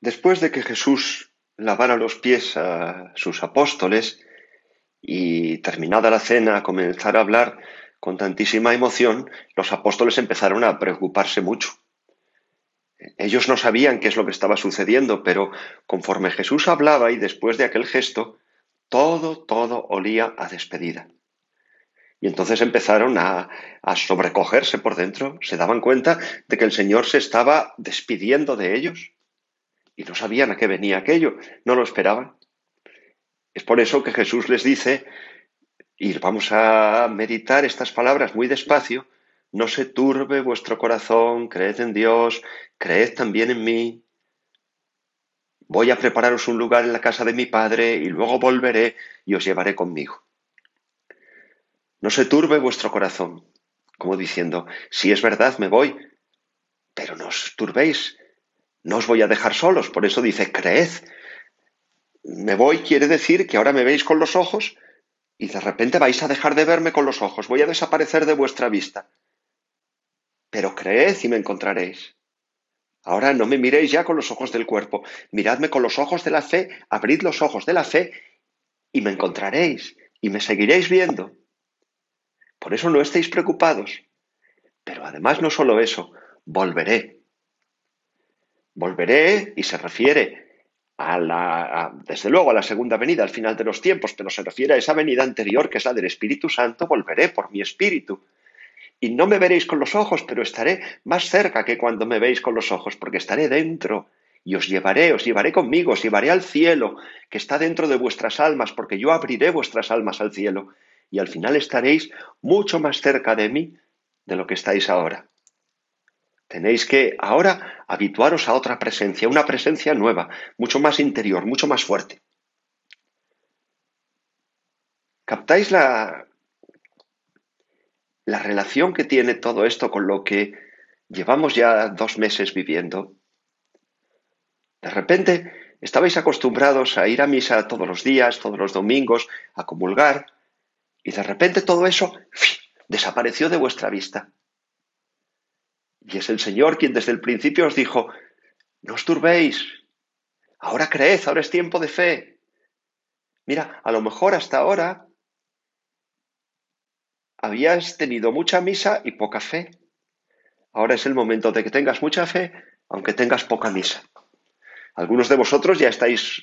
Después de que Jesús lavara los pies a sus apóstoles y terminada la cena comenzara a hablar con tantísima emoción, los apóstoles empezaron a preocuparse mucho. Ellos no sabían qué es lo que estaba sucediendo, pero conforme Jesús hablaba y después de aquel gesto, todo, todo olía a despedida. Y entonces empezaron a, a, sobrecogerse por dentro, se daban cuenta de que el Señor se estaba despidiendo de ellos y no sabían a qué venía aquello, no lo esperaban. Es por eso que Jesús les dice, y vamos a meditar estas palabras muy despacio, no se turbe vuestro corazón, creed en Dios, creed también en mí. Voy a prepararos un lugar en la casa de mi Padre y luego volveré y os llevaré conmigo. No se turbe vuestro corazón, como diciendo, si es verdad me voy, pero no os turbéis, no os voy a dejar solos, por eso dice, creed. Me voy quiere decir que ahora me veis con los ojos, y de repente vais a dejar de verme con los ojos, voy a desaparecer de vuestra vista. Pero creed y me encontraréis. Ahora no me miréis ya con los ojos del cuerpo, miradme con los ojos de la fe, abrid los ojos de la fe y me encontraréis y me seguiréis viendo. Por eso no estéis preocupados. Pero además no solo eso, volveré. Volveré y se refiere a la, desde luego a la segunda venida, al final de los tiempos, pero se refiere a esa venida anterior que es la del Espíritu Santo, volveré por mi Espíritu. Y no me veréis con los ojos, pero estaré más cerca que cuando me veis con los ojos, porque estaré dentro y os llevaré, os llevaré conmigo, os llevaré al cielo, que está dentro de vuestras almas, porque yo abriré vuestras almas al cielo, y al final estaréis mucho más cerca de mí de lo que estáis ahora. Tenéis que ahora habituaros a otra presencia, una presencia nueva, mucho más interior, mucho más fuerte. ¿Captáis la, la relación que tiene todo esto con lo que llevamos ya dos meses viviendo? De repente estabais acostumbrados a ir a misa todos los días, todos los domingos, a comulgar, y de repente todo eso desapareció de vuestra vista. Y es el Señor quien desde el principio os dijo, no os turbéis, ahora creed, ahora es tiempo de fe. Mira, a lo mejor hasta ahora habías tenido mucha misa y poca fe. Ahora es el momento de que tengas mucha fe, aunque tengas poca misa. Algunos de vosotros ya estáis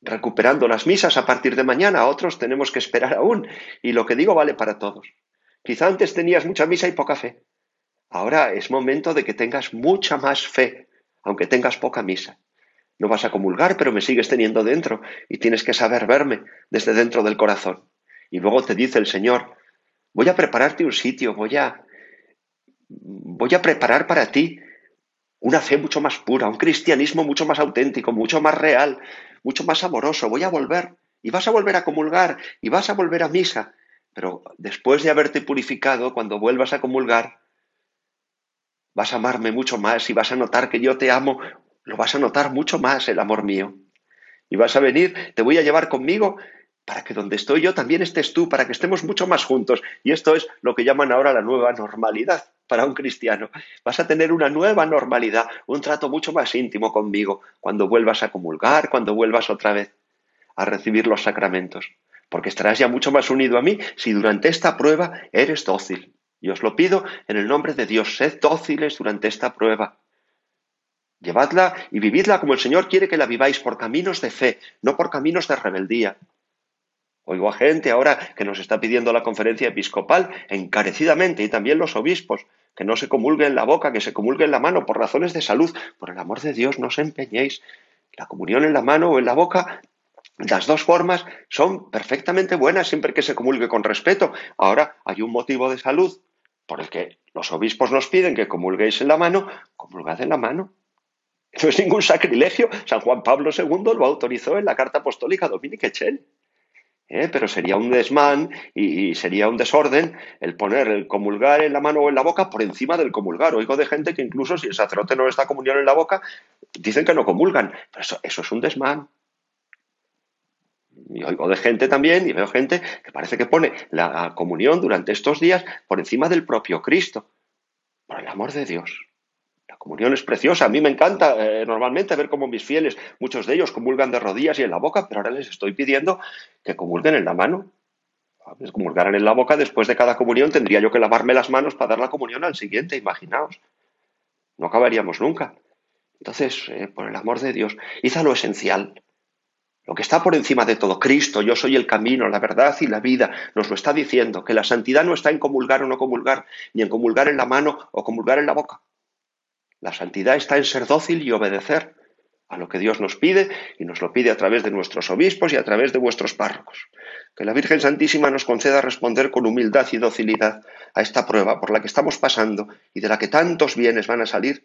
recuperando las misas a partir de mañana, otros tenemos que esperar aún, y lo que digo vale para todos. Quizá antes tenías mucha misa y poca fe. Ahora es momento de que tengas mucha más fe, aunque tengas poca misa. No vas a comulgar, pero me sigues teniendo dentro y tienes que saber verme desde dentro del corazón. Y luego te dice el Señor, voy a prepararte un sitio, voy a voy a preparar para ti una fe mucho más pura, un cristianismo mucho más auténtico, mucho más real, mucho más amoroso. Voy a volver y vas a volver a comulgar y vas a volver a misa. Pero después de haberte purificado, cuando vuelvas a comulgar, vas a amarme mucho más y vas a notar que yo te amo, lo vas a notar mucho más el amor mío. Y vas a venir, te voy a llevar conmigo para que donde estoy yo también estés tú, para que estemos mucho más juntos. Y esto es lo que llaman ahora la nueva normalidad para un cristiano. Vas a tener una nueva normalidad, un trato mucho más íntimo conmigo cuando vuelvas a comulgar, cuando vuelvas otra vez a recibir los sacramentos, porque estarás ya mucho más unido a mí si durante esta prueba eres dócil. Y os lo pido en el nombre de Dios, sed dóciles durante esta prueba. Llevadla y vividla como el Señor quiere que la viváis, por caminos de fe, no por caminos de rebeldía. Oigo a gente ahora que nos está pidiendo la conferencia episcopal encarecidamente y también los obispos que no se comulgue en la boca, que se comulgue en la mano por razones de salud. Por el amor de Dios, no os empeñéis. La comunión en la mano o en la boca las dos formas son perfectamente buenas siempre que se comulgue con respeto. Ahora hay un motivo de salud por el que los obispos nos piden que comulguéis en la mano, comulgad en la mano. No es ningún sacrilegio. San Juan Pablo II lo autorizó en la carta apostólica Dominique Echel. ¿Eh? Pero sería un desmán y, sería un desorden el poner el comulgar en la mano o en la boca por encima del comulgar. Oigo de gente que incluso si el sacerdote no está comunión en la boca, dicen que no comulgan. Pero eso, eso es un desmán. Y oigo de gente también, y veo gente que parece que pone la comunión durante estos días por encima del propio Cristo. Por el amor de Dios. La comunión es preciosa. A mí me encanta eh, normalmente ver cómo mis fieles, muchos de ellos comulgan de rodillas y en la boca, pero ahora les estoy pidiendo que comulguen en la mano. Comulgaran en la boca, después de cada comunión tendría yo que lavarme las manos para dar la comunión al siguiente, imaginaos. No acabaríamos nunca. Entonces, eh, por el amor de Dios, hizo lo esencial. Lo que está por encima de todo, Cristo, yo soy el camino, la verdad y la vida, nos lo está diciendo, que la santidad no está en comulgar o no comulgar, ni en comulgar en la mano o comulgar en la boca. La santidad está en ser dócil y obedecer a lo que Dios nos pide y nos lo pide a través de nuestros obispos y a través de vuestros párrocos. Que la Virgen Santísima nos conceda responder con humildad y docilidad a esta prueba por la que estamos pasando y de la que tantos bienes van a salir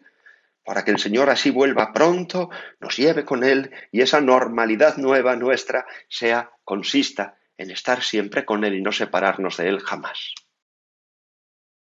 para que el Señor así vuelva pronto, nos lleve con Él y esa normalidad nueva nuestra sea, consista en estar siempre con Él y no separarnos de Él jamás.